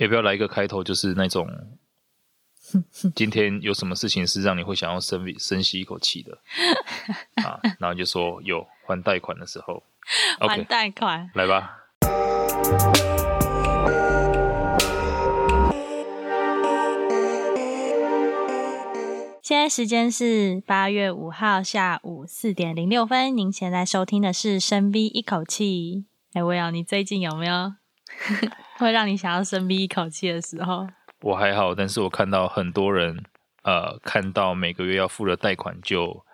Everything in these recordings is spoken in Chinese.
要不要来一个开头，就是那种 今天有什么事情是让你会想要深深吸一口气的 啊？然后就说有还贷款的时候，还贷款，okay, 来吧。现在时间是八月五号下午四点零六分，您现在收听的是深 V 一口气。哎，Will，你最近有没有？会让你想要深吸一口气的时候，我还好，但是我看到很多人，呃，看到每个月要付的贷款就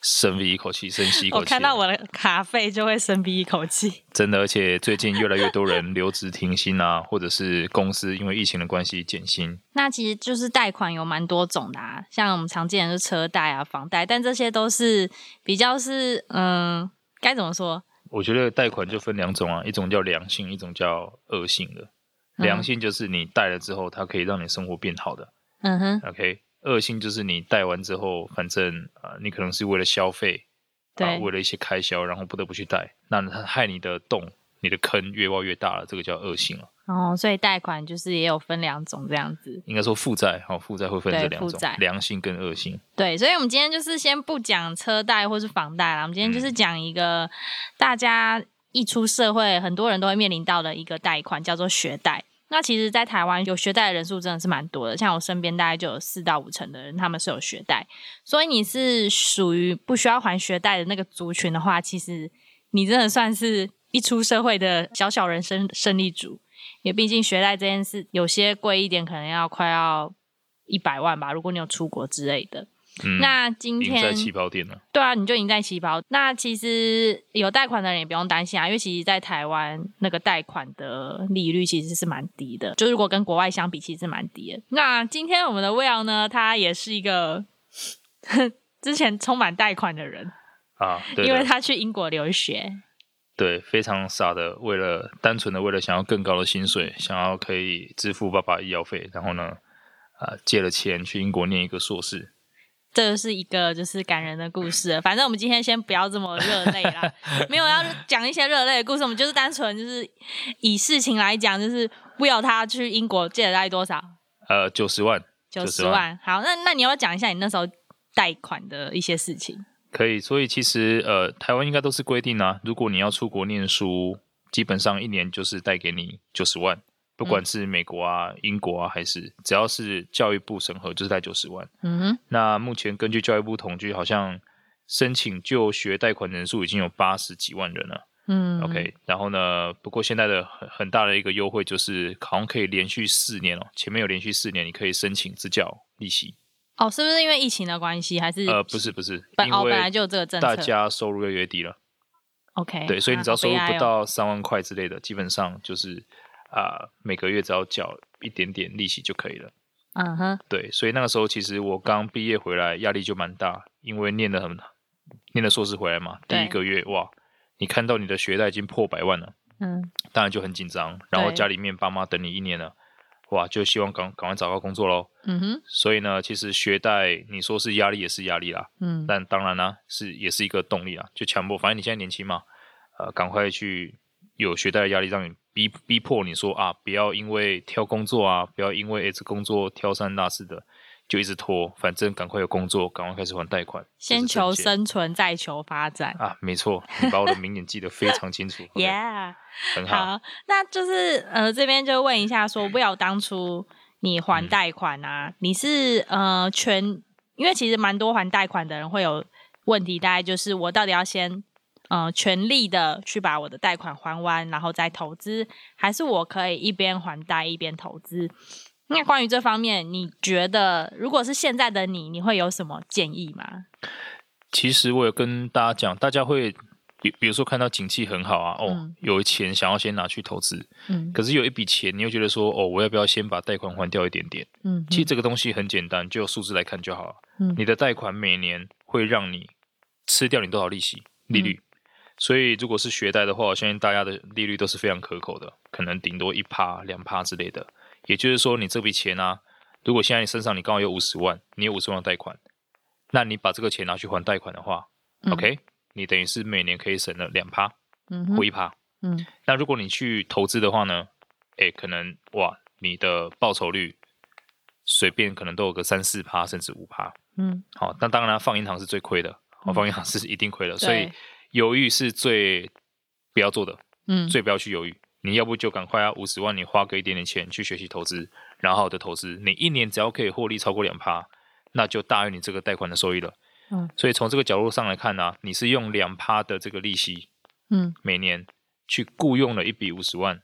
深吸一口气，深吸一口气。我看到我的卡费就会深吸一口气，真的，而且最近越来越多人留职停薪啊，或者是公司因为疫情的关系减薪。那其实就是贷款有蛮多种的啊，像我们常见的是车贷啊、房贷，但这些都是比较是，嗯，该怎么说？我觉得贷款就分两种啊，一种叫良性，一种叫恶性的。良性就是你贷了之后，它可以让你生活变好的。嗯哼。OK，恶性就是你贷完之后，反正啊、呃，你可能是为了消费，对、呃，为了一些开销，然后不得不去贷，那它害你的洞。你的坑越挖越大了，这个叫恶性了。哦，所以贷款就是也有分两种这样子。应该说负债，好，负债会分这两种，良性跟恶性。对，所以我们今天就是先不讲车贷或是房贷啦，我们今天就是讲一个大家一出社会，很多人都会面临到的一个贷款，叫做学贷。那其实，在台湾有学贷的人数真的是蛮多的，像我身边大概就有四到五成的人，他们是有学贷。所以你是属于不需要还学贷的那个族群的话，其实你真的算是。一出社会的小小人生胜利组，因为毕竟学贷这件事有些贵一点，可能要快要一百万吧。如果你有出国之类的，嗯、那今天赢在起跑点了。对啊，你就赢在起跑。那其实有贷款的人也不用担心啊，因为其实，在台湾那个贷款的利率其实是蛮低的，就如果跟国外相比，其实是蛮低的。那今天我们的 Will 呢，他也是一个 之前充满贷款的人啊，对，因为他去英国留学。对，非常傻的，为了单纯的为了想要更高的薪水，想要可以支付爸爸医药费，然后呢，啊、呃，借了钱去英国念一个硕士。这是一个就是感人的故事。反正我们今天先不要这么热泪啦，没有要讲一些热泪的故事，我们就是单纯就是以事情来讲，就是 Will 他去英国借了大概多少？呃，九十万。九十万。好，那那你要不要讲一下你那时候贷款的一些事情？可以，所以其实呃，台湾应该都是规定啊，如果你要出国念书，基本上一年就是贷给你九十万，不管是美国啊、嗯、英国啊，还是只要是教育部审核，就是贷九十万。嗯哼。那目前根据教育部统计，好像申请就学贷款人数已经有八十几万人了。嗯。OK，然后呢，不过现在的很很大的一个优惠就是，好像可以连续四年哦，前面有连续四年，你可以申请支教利息。哦，是不是因为疫情的关系，还是？呃，不是，不是，本哦，本来就有这个政策，大家收入越来越低了。OK，对，所以你只要收入不到三万块之类的，基本上就是啊、呃，每个月只要缴一点点利息就可以了。嗯哼，对，所以那个时候其实我刚毕业回来，压力就蛮大，因为念的很，念的硕士回来嘛，第一个月哇，你看到你的学贷已经破百万了，嗯，当然就很紧张，然后家里面爸妈等你一年了。哇，就希望赶赶快找到工作喽。嗯哼。所以呢，其实学贷你说是压力也是压力啦。嗯。但当然呢，是也是一个动力啊，就强迫。反正你现在年轻嘛，呃，赶快去有学贷的压力，让你逼逼迫你说啊，不要因为挑工作啊，不要因为这工作挑三落四的。就一直拖，反正赶快有工作，赶快开始还贷款。先求生存，再求发展啊！没错，你把我的名言记得非常清楚。Yeah，很好。好，那就是呃，这边就问一下说，说 Will 当初你还贷款啊，嗯、你是呃全，因为其实蛮多还贷款的人会有问题，大概就是我到底要先呃全力的去把我的贷款还完，然后再投资，还是我可以一边还贷一边投资？那关于这方面，你觉得如果是现在的你，你会有什么建议吗？其实我有跟大家讲，大家会比比如说看到景气很好啊，哦，嗯、有钱想要先拿去投资，嗯，可是有一笔钱，你又觉得说，哦，我要不要先把贷款还掉一点点？嗯，其实这个东西很简单，就数字来看就好了。嗯，你的贷款每年会让你吃掉你多少利息利率？嗯、所以如果是学贷的话，我相信大家的利率都是非常可口的，可能顶多一趴两趴之类的。也就是说，你这笔钱啊，如果现在你身上你刚好有五十万，你有五十万贷款，那你把这个钱拿去还贷款的话，嗯，OK，你等于是每年可以省了两趴，嗯，或一趴，嗯。那如果你去投资的话呢，诶，可能哇，你的报酬率随便可能都有个三四趴，甚至五趴。嗯，好，那当然放银行是最亏的，嗯、放银行是一定亏的，所以犹豫是最不要做的，嗯，最不要去犹豫。你要不就赶快啊，五十万你花个一点点钱去学习投资，然后的投资，你一年只要可以获利超过两趴，那就大于你这个贷款的收益了。嗯，所以从这个角度上来看呢、啊，你是用两趴的这个利息，嗯，每年去雇佣了一笔五十万，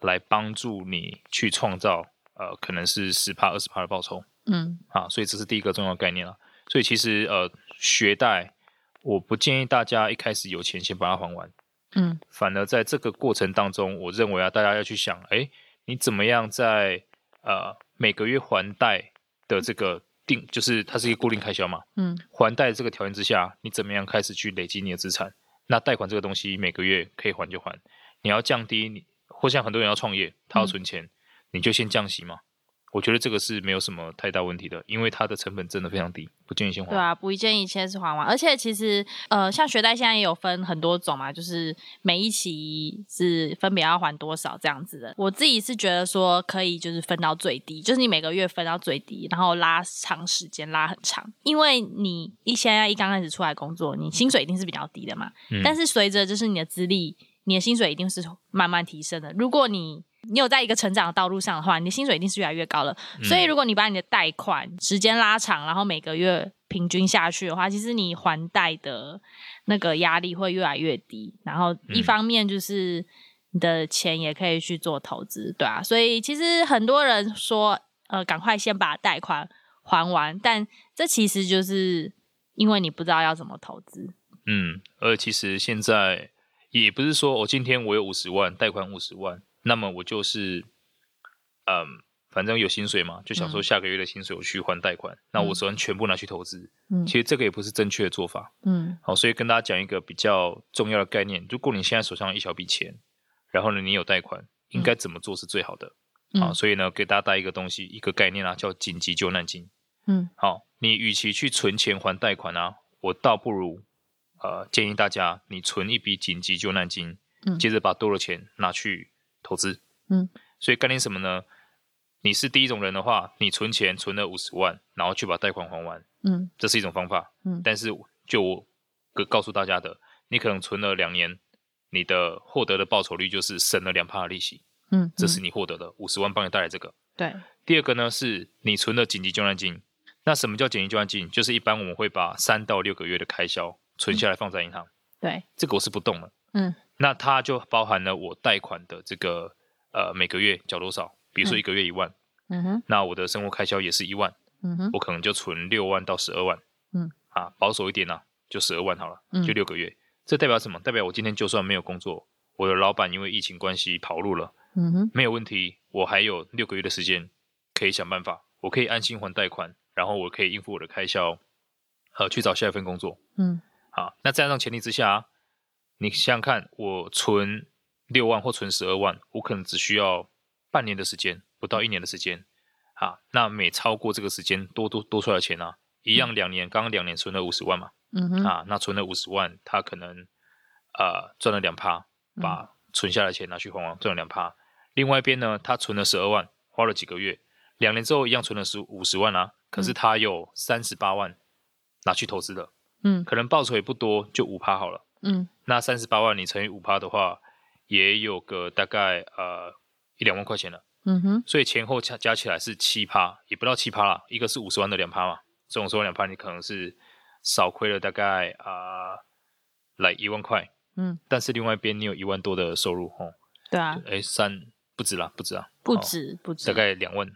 来帮助你去创造呃可能是十趴二十趴的报酬。嗯，啊，所以这是第一个重要概念了。所以其实呃学贷，我不建议大家一开始有钱先把它还完。嗯，反而在这个过程当中，我认为啊，大家要去想，哎，你怎么样在呃每个月还贷的这个定，就是它是一个固定开销嘛，嗯，还贷这个条件之下，你怎么样开始去累积你的资产？那贷款这个东西每个月可以还就还，你要降低你，或像很多人要创业，他要存钱，嗯，你就先降息嘛。我觉得这个是没有什么太大问题的，因为它的成本真的非常低，不建议先还。对啊，不建议先是还完，而且其实呃，像学贷现在也有分很多种嘛，就是每一期是分别要还多少这样子的。我自己是觉得说可以就是分到最低，就是你每个月分到最低，然后拉长时间拉很长，因为你一现在一刚开始出来工作，你薪水一定是比较低的嘛，嗯、但是随着就是你的资历，你的薪水一定是慢慢提升的。如果你你有在一个成长的道路上的话，你的薪水一定是越来越高了。嗯、所以，如果你把你的贷款时间拉长，然后每个月平均下去的话，其实你还贷的那个压力会越来越低。然后，一方面就是你的钱也可以去做投资，对啊。所以，其实很多人说，呃，赶快先把贷款还完，但这其实就是因为你不知道要怎么投资。嗯，而其实现在也不是说我、哦、今天我有五十万贷款五十万。那么我就是，嗯，反正有薪水嘛，就想说下个月的薪水我去还贷款，嗯、那我只能全部拿去投资。嗯，其实这个也不是正确的做法。嗯，好，所以跟大家讲一个比较重要的概念：如果你现在手上有一小笔钱，然后呢你有贷款，应该怎么做是最好的？嗯、好，所以呢给大家带一个东西，一个概念啊，叫紧急救难金。嗯，好，你与其去存钱还贷款啊，我倒不如呃建议大家你存一笔紧急救难金，嗯，接着把多的钱拿去。投资，嗯，所以概念什么呢？你是第一种人的话，你存钱存了五十万，然后去把贷款还完，嗯，这是一种方法，嗯，但是就我告诉大家的，你可能存了两年，你的获得的报酬率就是省了两趴的利息，嗯，这是你获得的五十万帮你带来这个，对。第二个呢，是你存了紧急救难金，那什么叫紧急救难金？就是一般我们会把三到六个月的开销存下来放在银行，对，这个我是不动的，嗯。那它就包含了我贷款的这个呃每个月缴多少，比如说一个月一万，嗯哼，那我的生活开销也是一万，嗯哼，我可能就存六万到十二万，嗯，啊保守一点呢、啊，就十二万好了，嗯，就六个月，这代表什么？代表我今天就算没有工作，我的老板因为疫情关系跑路了，嗯哼，没有问题，我还有六个月的时间可以想办法，我可以安心还贷款，然后我可以应付我的开销，呃，去找下一份工作，嗯，好，那在这样前提之下。你想想看，我存六万或存十二万，我可能只需要半年的时间，不到一年的时间，啊，那每超过这个时间多多多出来的钱呢、啊，一样两年，刚刚两年存了五十万嘛，嗯哼，啊，那存了五十万，他可能呃赚了两趴，把存下来的钱拿去还完，赚了两趴。另外一边呢，他存了十二万，花了几个月，两年之后一样存了十五十万啊，可是他有三十八万拿去投资了，嗯，可能报酬也不多，就五趴好了。嗯，那三十八万你乘以五趴的话，也有个大概呃一两万块钱了。嗯哼，所以前后加加起来是七趴，也不到七趴啦。一个是五十万的两趴嘛，这种十万两趴你可能是少亏了大概啊来一万块。嗯，但是另外一边你有一万多的收入哦。对啊。哎，三不止啦，不止啊。不止不止。大概两万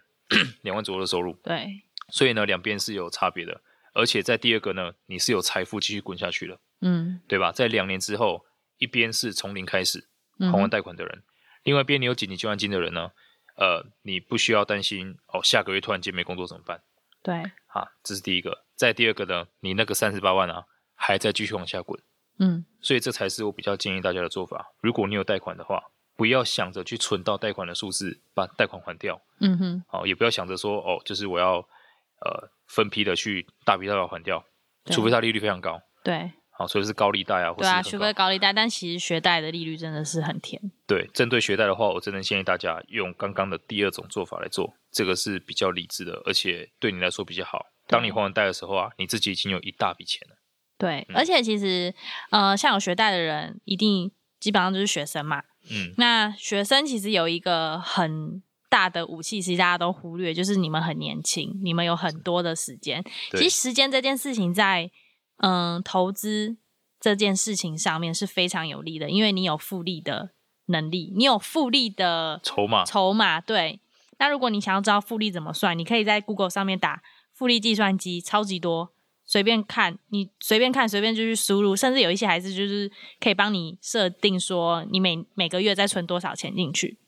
两万左右的收入。对。所以呢，两边是有差别的，而且在第二个呢，你是有财富继续滚下去了。嗯，对吧？在两年之后，一边是从零开始还完贷款的人，嗯、另外一边你有紧急救援金的人呢，呃，你不需要担心哦，下个月突然间没工作怎么办？对，啊，这是第一个。再第二个呢，你那个三十八万啊，还在继续往下滚。嗯，所以这才是我比较建议大家的做法。如果你有贷款的话，不要想着去存到贷款的数字，把贷款还掉。嗯哼，好，也不要想着说哦，就是我要呃分批的去大笔大笔还掉，除非它利率非常高。对。好，所以是高利贷啊，或是对啊，除非高利贷，但其实学贷的利率真的是很甜。对，针对学贷的话，我真的建议大家用刚刚的第二种做法来做，这个是比较理智的，而且对你来说比较好。当你还完贷的时候啊，你自己已经有一大笔钱了。对，嗯、而且其实，呃，像有学贷的人，一定基本上就是学生嘛。嗯。那学生其实有一个很大的武器，其实大家都忽略，就是你们很年轻，你们有很多的时间。其实时间这件事情在。嗯，投资这件事情上面是非常有利的，因为你有复利的能力，你有复利的筹码。筹码对。那如果你想要知道复利怎么算，你可以在 Google 上面打复利计算机，超级多，随便看，你随便看，随便就去输入，甚至有一些还是就是可以帮你设定说，你每每个月再存多少钱进去。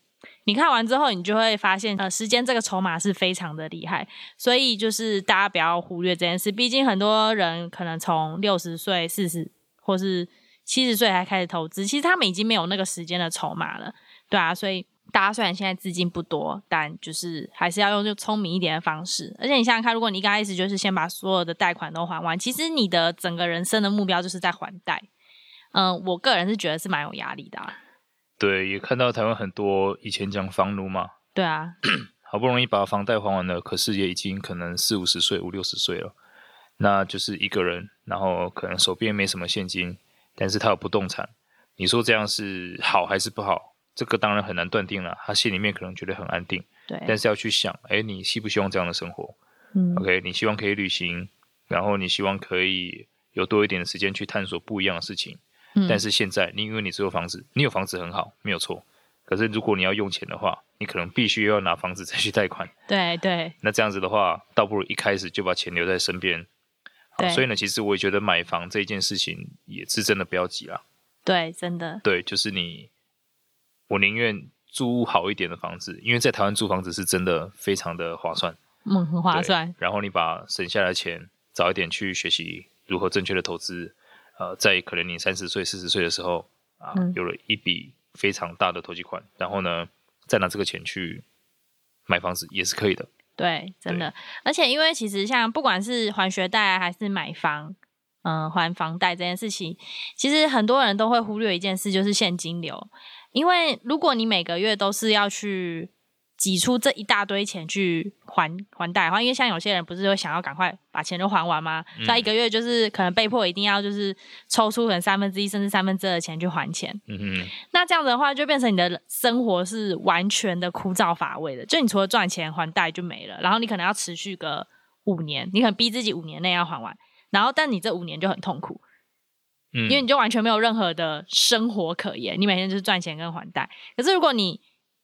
你看完之后，你就会发现，呃，时间这个筹码是非常的厉害，所以就是大家不要忽略这件事。毕竟很多人可能从六十岁、四十或是七十岁才开始投资，其实他们已经没有那个时间的筹码了，对啊。所以大家虽然现在资金不多，但就是还是要用就聪明一点的方式。而且你想想看，如果你刚开始就是先把所有的贷款都还完，其实你的整个人生的目标就是在还贷。嗯，我个人是觉得是蛮有压力的啊。对，也看到台湾很多以前讲房奴嘛，对啊，好不容易把房贷还完了，可是也已经可能四五十岁、五六十岁了，那就是一个人，然后可能手边没什么现金，但是他有不动产，你说这样是好还是不好？这个当然很难断定了，他心里面可能觉得很安定，对，但是要去想，哎，你希不希望这样的生活？嗯，OK，你希望可以旅行，然后你希望可以有多一点的时间去探索不一样的事情。但是现在，你因为你只有房子，你有房子很好，没有错。可是如果你要用钱的话，你可能必须要拿房子再去贷款。对对。那这样子的话，倒不如一开始就把钱留在身边。好，所以呢，其实我也觉得买房这一件事情也是真的不要急啦。对，真的。对，就是你，我宁愿租好一点的房子，因为在台湾租房子是真的非常的划算。嗯，很划算。然后你把省下来的钱早一点去学习如何正确的投资。呃，在可能你三十岁、四十岁的时候啊，有了一笔非常大的投机款，嗯，然后呢，再拿这个钱去买房子也是可以的。对，真的。而且，因为其实像不管是还学贷还是买房，嗯、呃，还房贷这件事情，其实很多人都会忽略一件事，就是现金流。因为如果你每个月都是要去挤出这一大堆钱去还还贷的话，因为像有些人不是会想要赶快把钱都还完吗？那、嗯、一个月就是可能被迫一定要就是抽出可能三分之一甚至三分之二的钱去还钱。嗯哼。那这样子的话，就变成你的生活是完全的枯燥乏味的。就你除了赚钱还贷就没了，然后你可能要持续个五年，你可能逼自己五年内要还完，然后但你这五年就很痛苦，嗯，因为你就完全没有任何的生活可言，你每天就是赚钱跟还贷。可是如果你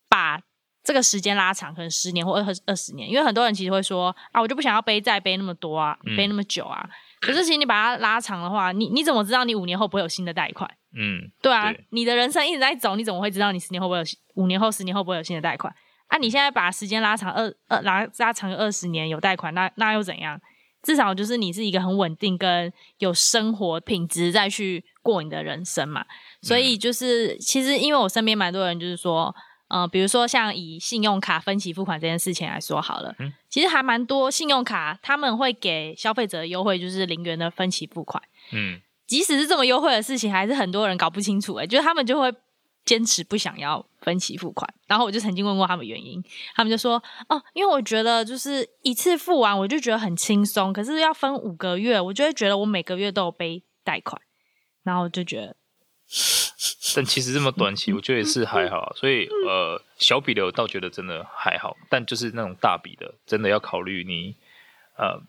把这个时间拉长，可能十年或二二十年，因为很多人其实会说啊，我就不想要背债背那么多啊，背那么久啊。嗯、可是其实你把它拉长的话，你你怎么知道你五年后不会有新的贷款？嗯，对啊对，你的人生一直在走，你怎么会知道你十年后不会有五年后、十年后不会有新的贷款？啊，你现在把时间拉长二二拉拉长二十年有贷款，那那又怎样？至少就是你是一个很稳定跟有生活品质再去过你的人生嘛。所以就是、嗯、其实因为我身边蛮多人就是说。嗯、呃，比如说像以信用卡分期付款这件事情来说好了，嗯、其实还蛮多信用卡他们会给消费者的优惠，就是零元的分期付款。嗯，即使是这么优惠的事情，还是很多人搞不清楚、欸。哎，就是他们就会坚持不想要分期付款。然后我就曾经问过他们原因，他们就说：哦，因为我觉得就是一次付完我就觉得很轻松，可是要分五个月，我就会觉得我每个月都有背贷款，然后我就觉得。但其实这么短期，我觉得也是还好，所以呃，小笔的我倒觉得真的还好，但就是那种大笔的，真的要考虑你呃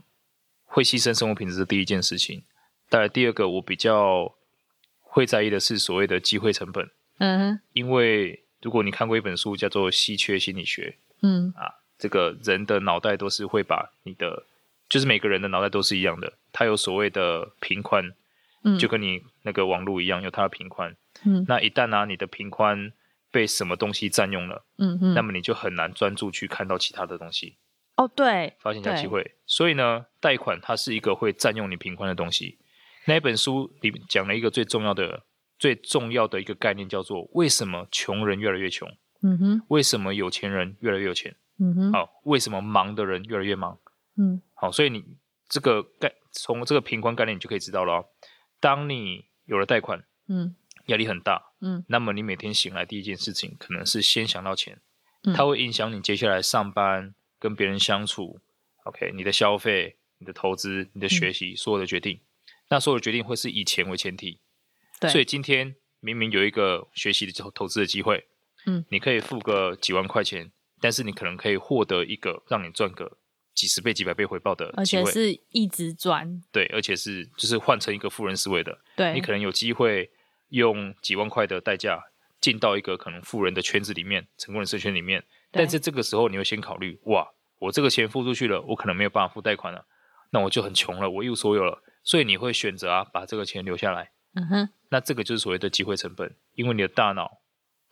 会牺牲生活品质的第一件事情。当然，第二个我比较会在意的是所谓的机会成本。嗯哼，因为如果你看过一本书叫做《稀缺心理学》，嗯啊，这个人的脑袋都是会把你的，就是每个人的脑袋都是一样的，它有所谓的平宽。就跟你那个网络一样，有它的频宽。嗯，那一旦呢、啊，你的频宽被什么东西占用了，嗯嗯，那么你就很难专注去看到其他的东西。哦，对，发现一下机会。所以呢，贷款它是一个会占用你频宽的东西。那一本书里讲了一个最重要的、最重要的一个概念，叫做为什么穷人越来越穷？嗯哼，为什么有钱人越来越有钱？嗯哼，好，为什么忙的人越来越忙？嗯，好，所以你这个概从这个频宽概念，你就可以知道了。当你有了贷款，嗯，压力很大，嗯，那么你每天醒来第一件事情可能是先想到钱，嗯，它会影响你接下来上班、跟别人相处，OK，你的消费、你的投资、你的学习，嗯，所有的决定，那所有的决定会是以钱为前提，对，所以今天明明有一个学习的投投资的机会，嗯，你可以付个几万块钱，但是你可能可以获得一个让你赚个。几十倍、几百倍回报的，而且是一直赚。对，而且是就是换成一个富人思维的。对，你可能有机会用几万块的代价进到一个可能富人的圈子里面，成功人士圈里面。但是这个时候你会先考虑：哇，我这个钱付出去了，我可能没有办法付贷款了，那我就很穷了，我一无所有了。所以你会选择啊，把这个钱留下来。嗯哼。那这个就是所谓的机会成本，因为你的大脑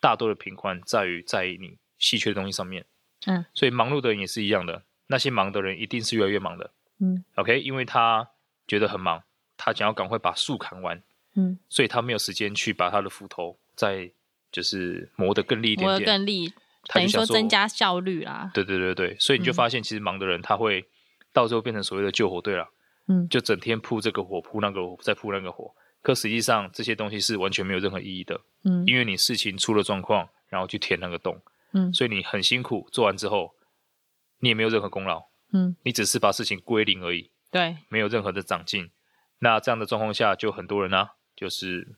大多的频宽在于在意你稀缺的东西上面。嗯。所以忙碌的人也是一样的。那些忙的人一定是越来越忙的，嗯，OK，因为他觉得很忙，他想要赶快把树砍完，嗯，所以他没有时间去把他的斧头再就是磨得更利一点点，磨得更利，等于说增加效率啦。对对对对，所以你就发现其实忙的人他会到最后变成所谓的救火队了，嗯，就整天扑这个火，扑那个火，再扑那个火，可实际上这些东西是完全没有任何意义的，嗯，因为你事情出了状况，然后去填那个洞，嗯，所以你很辛苦做完之后。你也没有任何功劳，嗯，你只是把事情归零而已，对，没有任何的长进。那这样的状况下，就很多人呢、啊，就是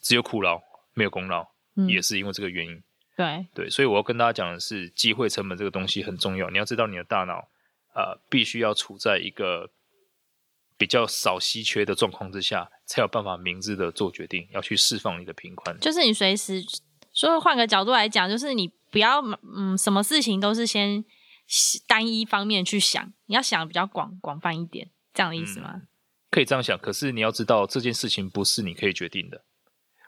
只有苦劳，没有功劳，嗯，也是因为这个原因。对对，所以我要跟大家讲的是，机会成本这个东西很重要。你要知道，你的大脑，呃，必须要处在一个比较少稀缺的状况之下，才有办法明智的做决定，要去释放你的贫宽。就是你随时说，换个角度来讲，就是你不要，嗯，什么事情都是先。单一方面去想，你要想比较广广泛一点，这样的意思吗？嗯，可以这样想，可是你要知道这件事情不是你可以决定的。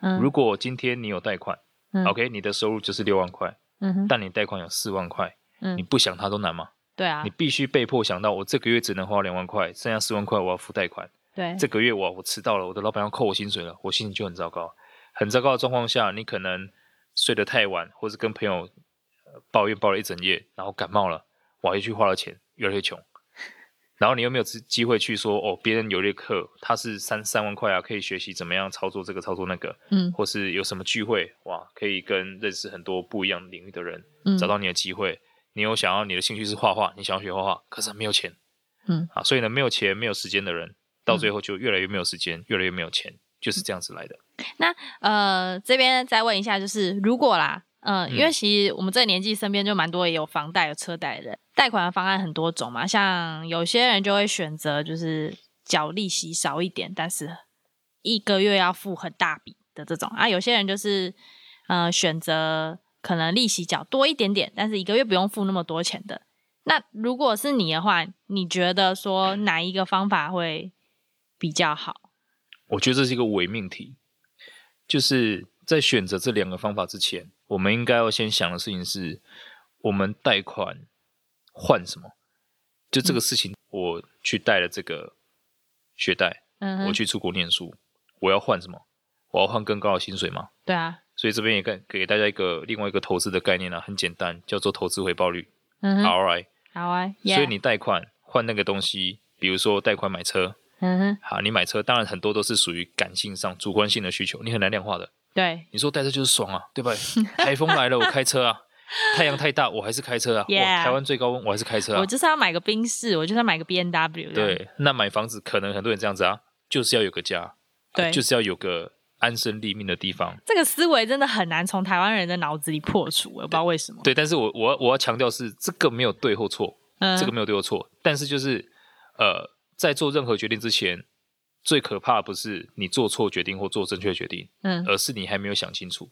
嗯，如果今天你有贷款，嗯，OK，你的收入就是六万块，嗯，但你贷款有四万块，嗯，你不想它都难吗？对啊，你必须被迫想到，我这个月只能花两万块，剩下四万块我要付贷款。对，这个月我我迟到了，我的老板要扣我薪水了，我心情就很糟糕。很糟糕的状况下，你可能睡得太晚，或是跟朋友抱怨抱了一整夜，然后感冒了。我还去花了钱，越来越穷，然后你又没有机会去说哦，别人有一课，他是三三万块啊，可以学习怎么样操作这个操作那个，嗯，或是有什么聚会哇，可以跟认识很多不一样领域的人，嗯，找到你的机会。你有想要你的兴趣是画画，你想要学画画，可是没有钱，嗯，啊，所以呢，没有钱没有时间的人，到最后就越来越没有时间，嗯，越来越没有钱，就是这样子来的。那呃，这边再问一下，就是如果啦。嗯、呃，因为其实我们这个年纪身边就蛮多也有房贷、有车贷的人，贷款的方案很多种嘛。像有些人就会选择就是缴利息少一点，但是一个月要付很大笔的这种啊。有些人就是呃选择可能利息缴多一点点，但是一个月不用付那么多钱的。那如果是你的话，你觉得说哪一个方法会比较好？我觉得这是一个伪命题，就是在选择这两个方法之前。我们应该要先想的事情是，我们贷款换什么？就这个事情，我去带了这个学贷，嗯，我去出国念书，我要换什么？我要换更高的薪水吗？对啊。所以这边也给给大家一个另外一个投资的概念呢、啊，很简单，叫做投资回报率，嗯，ROI。ROI。所以你贷款换那个东西，比如说贷款买车，嗯哼，好，你买车，当然很多都是属于感性上、主观性的需求，你很难量化的。对，你说带车就是爽啊，对吧？台风来了，我开车啊；太阳太大，我还是开车啊。Yeah. 台湾最高温，我还是开车啊。我就是要买个宾士，我就是要买个 B N W。对，那买房子可能很多人这样子啊，就是要有个家，对，呃、就是要有个安身立命的地方。这个思维真的很难从台湾人的脑子里破除，我不知道为什么。对，但是我我我要强调是这个没有对或错，嗯，这个没有对或错，但是就是呃，在做任何决定之前。最可怕的不是你做错决定或做正确决定，嗯，而是你还没有想清楚。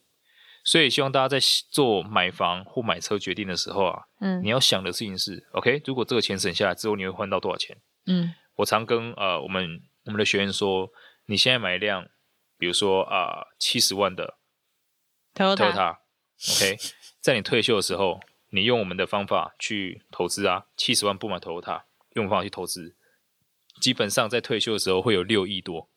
所以希望大家在做买房或买车决定的时候啊，嗯，你要想的事情是，OK，如果这个钱省下来之后，你会换到多少钱？嗯，我常跟呃我们我们的学员说，你现在买一辆，比如说啊七十万的 Toyota，OK，在你退休的时候，你用我们的方法去投资啊，七十万不买 Toyota，用方法去投资。基本上在退休的时候会有六亿多，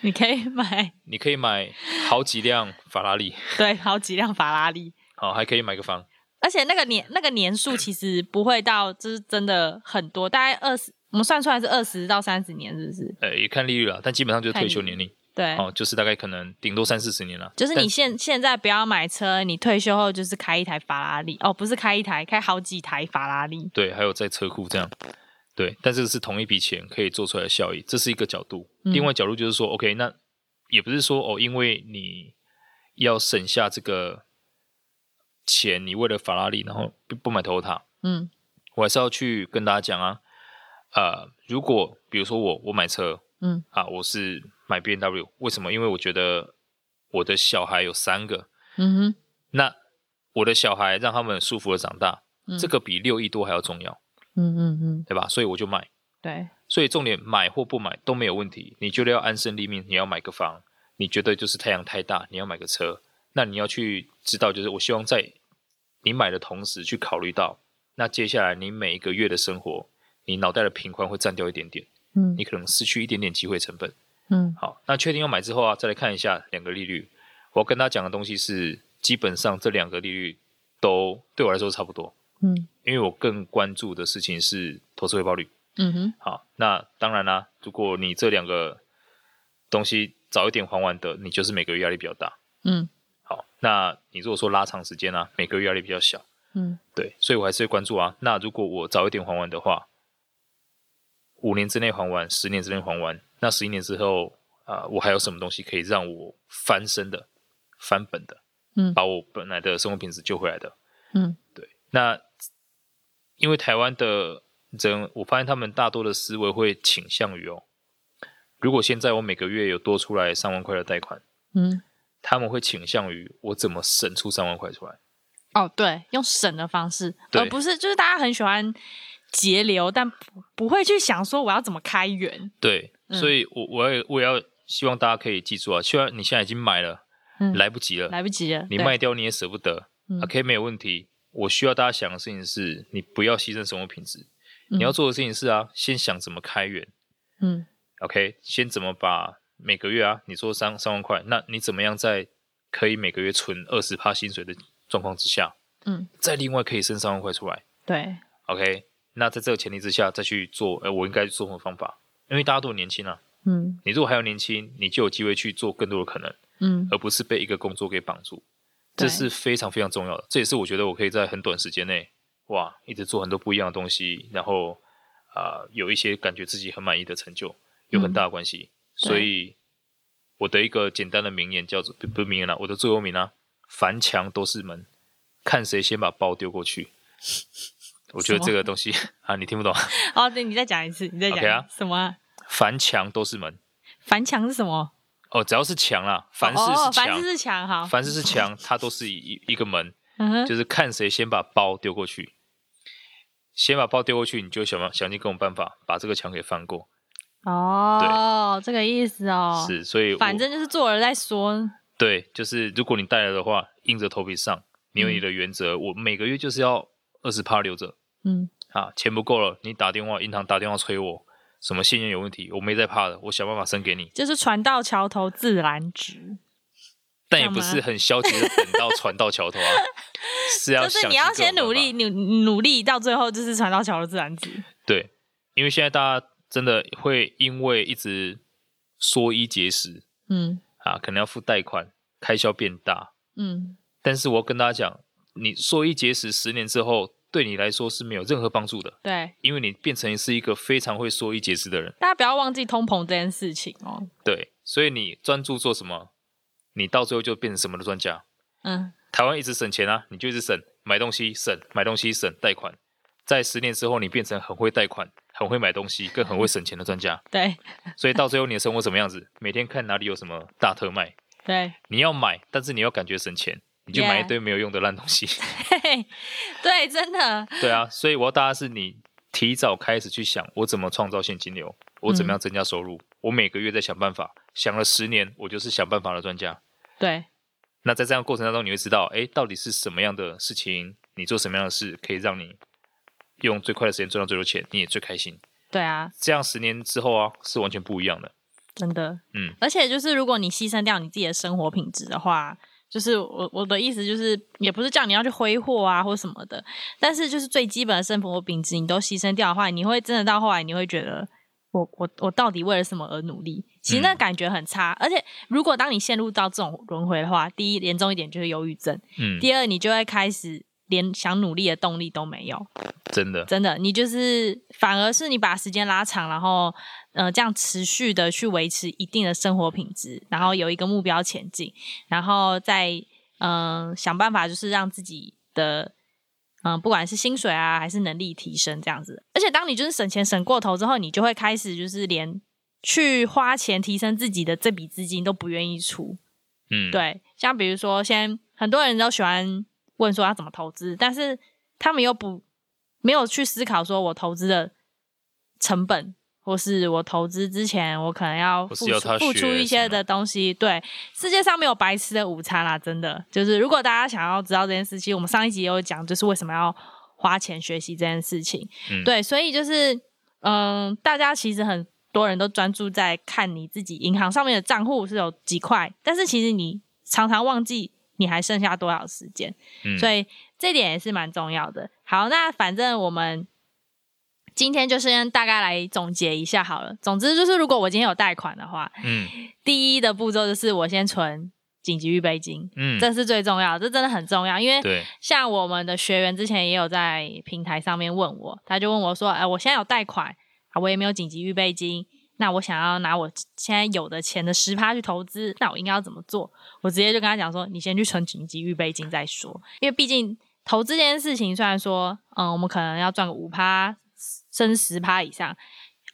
你可以买，你可以买好几辆法拉利，对，好几辆法拉利，好，还可以买个房，而且那个年那个年数其实不会到，就是真的很多，大概二十，我们算出来是二十到三十年，是不是？呃，也看利率了，但基本上就是退休年龄。对，哦，就是大概可能顶多三四十年了。就是你现现在不要买车，你退休后就是开一台法拉利，哦，不是开一台，开好几台法拉利。对，还有在车库这样。对，但这个是同一笔钱可以做出来的效益，这是一个角度。嗯、另外角度就是说，OK，那也不是说哦，因为你要省下这个。钱，你为了法拉利，然后不不买 Toyota，嗯，我还是要去跟大家讲啊，呃，如果比如说我我买车，嗯，啊，我是买 BMW，为什么？因为我觉得我的小孩有三个，嗯哼，那我的小孩让他们舒服的长大，嗯，这个比六亿多还要重要，嗯嗯嗯，对吧？所以我就买，对，所以重点买或不买都没有问题。你觉得要安身立命，你要买个房；你觉得就是太阳太大，你要买个车。那你要去知道，就是我希望在你买的同时去考虑到，那接下来你每一个月的生活，你脑袋的平宽会占掉一点点，嗯，你可能失去一点点机会成本，嗯，好，那确定要买之后啊，再来看一下两个利率。我要跟他讲的东西是，基本上这两个利率都对我来说差不多，嗯，因为我更关注的事情是投资回报率，嗯哼，好，那当然啦，如果你这两个东西早一点还完的，你就是每个月压力比较大，嗯。好，那你如果说拉长时间呢、啊，每个月压力比较小，嗯，对，所以我还是会关注啊。那如果我早一点还完的话，五年之内还完，十年之内还完，那十一年之后啊、呃，我还有什么东西可以让我翻身的、翻本的，嗯，把我本来的生活品质救回来的，嗯，对。那因为台湾的人，我发现他们大多的思维会倾向于哦，如果现在我每个月有多出来三万块的贷款，嗯。他们会倾向于我怎么省出三万块出来？哦，对，用省的方式，而不是就是大家很喜欢节流，但不不会去想说我要怎么开源。对，嗯、所以我我也我也要希望大家可以记住啊，虽然你现在已经买了，嗯、来不及了，来不及了，你卖掉你也舍不得。嗯、OK，没有问题。我需要大家想的事情是，你不要牺牲生活品质。嗯、你要做的事情是啊，先想怎么开源。嗯，OK，先怎么把。每个月啊，你说三三万块，那你怎么样在可以每个月存二十趴薪水的状况之下，嗯，再另外可以剩三万块出来？对，OK，那在这个前提之下再去做，哎，我应该做什么方法？因为大家都很年轻啊，嗯，你如果还有年轻，你就有机会去做更多的可能，嗯，而不是被一个工作给绑住，这是非常非常重要的。这也是我觉得我可以在很短时间内，哇，一直做很多不一样的东西，然后啊、呃，有一些感觉自己很满意的成就，有很大的关系。嗯所以，我的一个简单的名言叫做，不是名言啦，我的座右铭啊，凡墙都是门，看谁先把包丢过去。我觉得这个东西 啊，你听不懂。哦，对，你再讲一次，你再讲。Okay 啊。什么啊？凡墙都是门。凡墙是什么？哦，只要是墙啦，凡事是墙，凡事是墙，哈，凡事是墙，它都是一一个门。嗯哼。就是看谁先把包丢过去，先把包丢过去，你就想办想尽各种办法把这个墙给翻过。哦，对这个意思哦，是，所以反正就是做了再说。对，就是如果你带来的话，硬着头皮上，你有你的原则，嗯、我每个月就是要二十趴留着。嗯，啊，钱不够了，你打电话银行打电话催我，什么信任有问题，我没在怕的，我想办法生给你。就是船到桥头自然直，但也不是很消极的等到船到桥头啊，是要就是你要先努力，努努力到最后就是船到桥头自然直。对，因为现在大家。真的会因为一直缩衣节食，嗯，啊，可能要付贷款，开销变大，嗯。但是我要跟大家讲，你缩衣节食十年之后，对你来说是没有任何帮助的，对，因为你变成是一个非常会缩衣节食的人。大家不要忘记通膨这件事情哦。对，所以你专注做什么，你到最后就变成什么的专家。嗯，台湾一直省钱啊，你就一直省，买东西省，买东西省，贷款，在十年之后，你变成很会贷款。很会买东西，更很会省钱的专家。对，所以到最后你的生活什么样子？每天看哪里有什么大特卖。对，你要买，但是你要感觉省钱，你就买一堆没有用的烂东西。对，真的。对啊，所以我要大家是你提早开始去想，我怎么创造现金流，我怎么样增加收入，嗯、我每个月在想办法，想了十年，我就是想办法的专家。对。那在这样的过程当中，你会知道，哎，到底是什么样的事情，你做什么样的事，可以让你。用最快的时间赚到最多钱，你也最开心。对啊，这样十年之后啊，是完全不一样的。真的，嗯。而且就是如果你牺牲掉你自己的生活品质的话，就是我我的意思就是，也不是叫你要去挥霍啊或什么的，但是就是最基本的生活品质你都牺牲掉的话，你会真的到后来你会觉得我，我我我到底为了什么而努力？其实那感觉很差。嗯、而且如果当你陷入到这种轮回的话，第一严重一点就是忧郁症，嗯，第二你就会开始连想努力的动力都没有，真的真的，你就是反而是你把时间拉长，然后。呃，这样持续的去维持一定的生活品质，然后有一个目标前进，然后再嗯、呃、想办法，就是让自己的嗯、呃、不管是薪水啊还是能力提升这样子。而且当你就是省钱省过头之后，你就会开始就是连去花钱提升自己的这笔资金都不愿意出。嗯，对，像比如说，现在很多人都喜欢问说要怎么投资，但是他们又不没有去思考说我投资的成本。或是我投资之前，我可能要付出付出一些的东西。对，世界上没有白吃的午餐啦，真的。就是如果大家想要知道这件事情，我们上一集也有讲，就是为什么要花钱学习这件事情。嗯、对，所以就是，嗯，大家其实很多人都专注在看你自己银行上面的账户是有几块，但是其实你常常忘记你还剩下多少时间。嗯、所以这点也是蛮重要的。好，那反正我们。今天就先大概来总结一下好了。总之就是，如果我今天有贷款的话，嗯，第一的步骤就是我先存紧急预备金，嗯，这是最重要的，这真的很重要。因为像我们的学员之前也有在平台上面问我，他就问我说：“哎，我现在有贷款，我也没有紧急预备金，那我想要拿我现在有的钱的十趴去投资，那我应该要怎么做？”我直接就跟他讲说：“你先去存紧急预备金再说，因为毕竟投资这件事情，虽然说，嗯，我们可能要赚个五趴。”升十趴以上，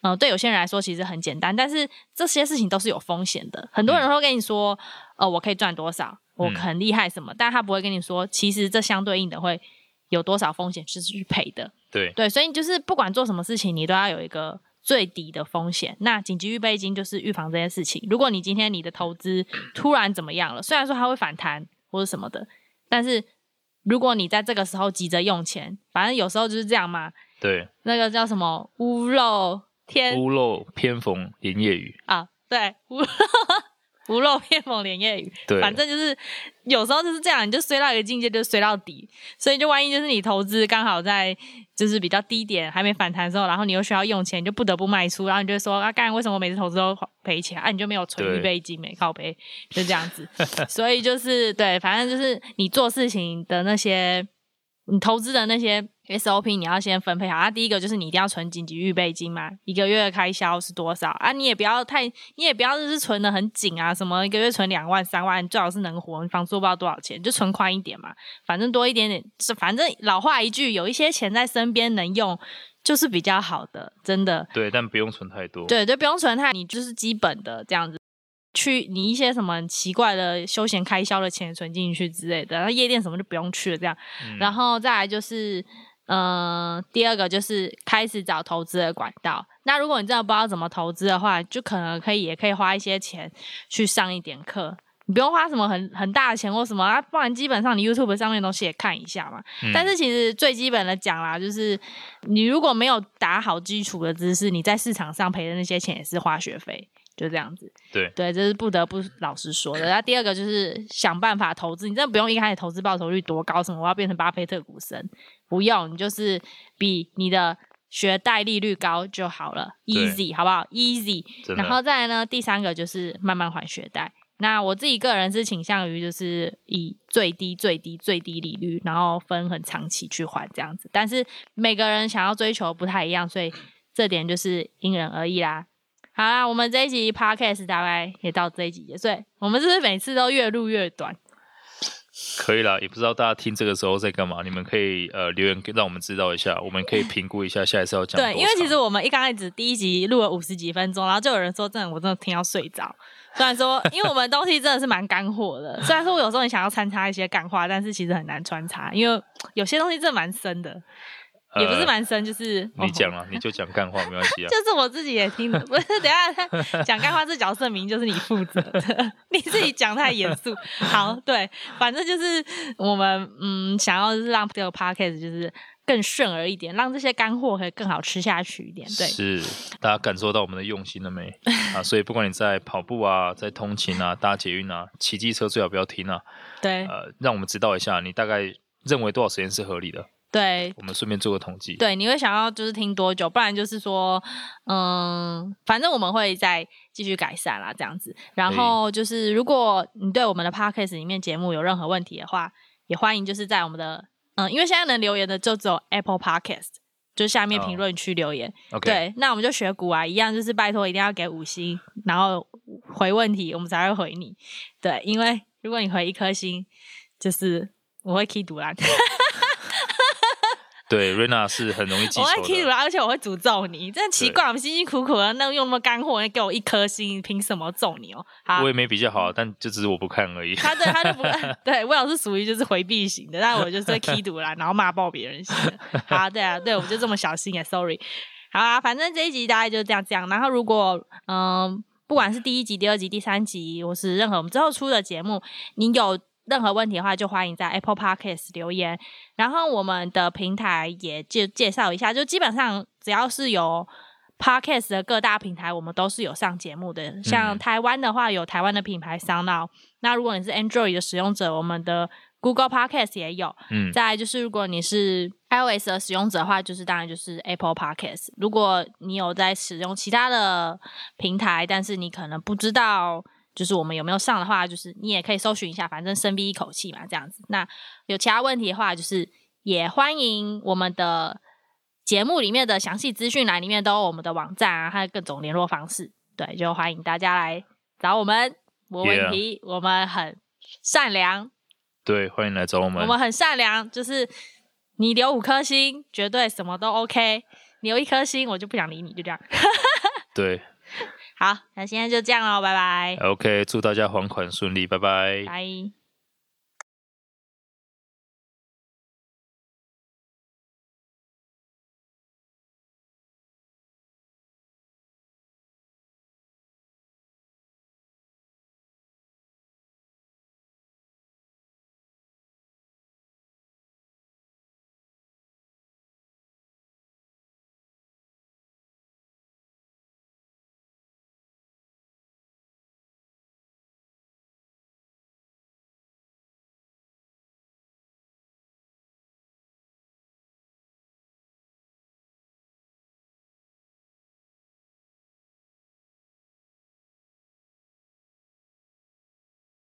嗯、呃，对有些人来说其实很简单，但是这些事情都是有风险的。很多人会跟你说，呃，我可以赚多少，我很厉害什么，嗯、但他不会跟你说，其实这相对应的会有多少风险是去赔的。对对，所以就是不管做什么事情，你都要有一个最低的风险。那紧急预备金就是预防这件事情。如果你今天你的投资突然怎么样了，虽然说它会反弹或者什么的，但是如果你在这个时候急着用钱，反正有时候就是这样嘛。对，那个叫什么屋漏天，屋漏偏逢连夜雨啊，对，屋漏屋漏偏逢连夜雨，对，反正就是有时候就是这样，你就衰到一个境界，就衰到底，所以就万一就是你投资刚好在就是比较低点还没反弹的时候，然后你又需要用钱，你就不得不卖出，然后你就说啊，干为什么我每次投资都赔钱啊？你就没有存预备金没靠背，就这样子，所以就是对，反正就是你做事情的那些，你投资的那些。SOP 你要先分配好，啊，第一个就是你一定要存紧急预备金嘛，一个月的开销是多少啊？你也不要太，你也不要就是存的很紧啊，什么一个月存两万三万，最好是能活，你房租不知道多少钱，就存宽一点嘛，反正多一点点，是反正老话一句，有一些钱在身边能用就是比较好的，真的。对，但不用存太多。对，就不用存太，你就是基本的这样子，去你一些什么奇怪的休闲开销的钱存进去之类的，然后夜店什么就不用去了这样，嗯、然后再来就是。嗯、呃，第二个就是开始找投资的管道。那如果你真的不知道怎么投资的话，就可能可以也可以花一些钱去上一点课。你不用花什么很很大的钱或什么啊，不然基本上你 YouTube 上面的东西也看一下嘛。嗯、但是其实最基本的讲啦，就是你如果没有打好基础的知识，你在市场上赔的那些钱也是花学费。就这样子，对对，这是不得不老实说的。那第二个就是想办法投资，你真的不用一开始投资报酬率多高，什么我要变成巴菲特股神，不用，你就是比你的学贷利率高就好了，easy 好不好？easy。然后再来呢，第三个就是慢慢还学贷。那我自己个人是倾向于就是以最低最低最低利率，然后分很长期去还这样子。但是每个人想要追求不太一样，所以这点就是因人而异啦。好啦，我们这一集 podcast 大概也到这一集结束。我们是不是每次都越录越短？可以啦，也不知道大家听这个时候在干嘛。你们可以呃留言让我们知道一下，我们可以评估一下下一次要讲。对，因为其实我们一刚开始第一集录了五十几分钟，然后就有人说真的，我真的听要睡着。虽然说，因为我们东西真的是蛮干货的，虽然说我有时候很想要穿插一些干话，但是其实很难穿插，因为有些东西真的蛮深的。也不是蛮深，就是你讲啊，你就讲干话没关系啊。就是我自己也听的，不是等下讲干话这角色名，就是你负责的，你自己讲太严肃。好，对，反正就是我们嗯，想要就是让这个 podcast 就是更顺耳一点，让这些干货可以更好吃下去一点。对，是大家感受到我们的用心了没？啊，所以不管你在跑步啊，在通勤啊，搭捷运啊，骑机车最好不要听啊。对，呃，让我们知道一下你大概认为多少时间是合理的。对，我们顺便做个统计。对，你会想要就是听多久？不然就是说，嗯，反正我们会再继续改善啦，这样子。然后就是，如果你对我们的 podcast 里面节目有任何问题的话，也欢迎就是在我们的。嗯，因为现在能留言的就只有 Apple Podcast，就下面评论区留言。Oh. 对，那我们就学古啊，一样就是拜托一定要给五星，然后回问题，我们才会回你。对，因为如果你回一颗星，就是我会踢独篮。对，瑞娜是很容易记仇的。我会踢你，而且我会诅咒你。真的奇怪，我们辛辛苦苦的，那用那么干货，你给我一颗星，凭什么揍你哦？好，我也没比较好，但就只是我不看而已。他对他就不 对，我老是属于就是回避型的，但我就是会踢赌啦，然后骂爆别人型的。好，对啊，对，我就这么小心啊，sorry。好啊，反正这一集大概就这样这样。然后如果嗯，不管是第一集、第二集、第三集，或是任何我们之后出的节目，你有。任何问题的话，就欢迎在 Apple Podcast 留言。然后我们的平台也介介绍一下，就基本上只要是有 Podcast 的各大平台，我们都是有上节目的。像台湾的话，有台湾的品牌 SoundOn。那如果你是 Android 的使用者，我们的 Google Podcast 也有。嗯。再来就是，如果你是 iOS 的使用者的话，就是当然就是 Apple Podcast。如果你有在使用其他的平台，但是你可能不知道。就是我们有没有上的话，就是你也可以搜寻一下，反正深吸一口气嘛，这样子。那有其他问题的话，就是也欢迎我们的节目里面的详细资讯栏里面都有我们的网站啊，还有各种联络方式。对，就欢迎大家来找我们，没问题.我们很善良。对，欢迎来找我们。我们很善良，就是你留五颗星，绝对什么都 OK。你留一颗星，我就不想理你，就这样。对。好，那现在就这样喽，拜拜。OK，祝大家还款顺利，拜拜。拜。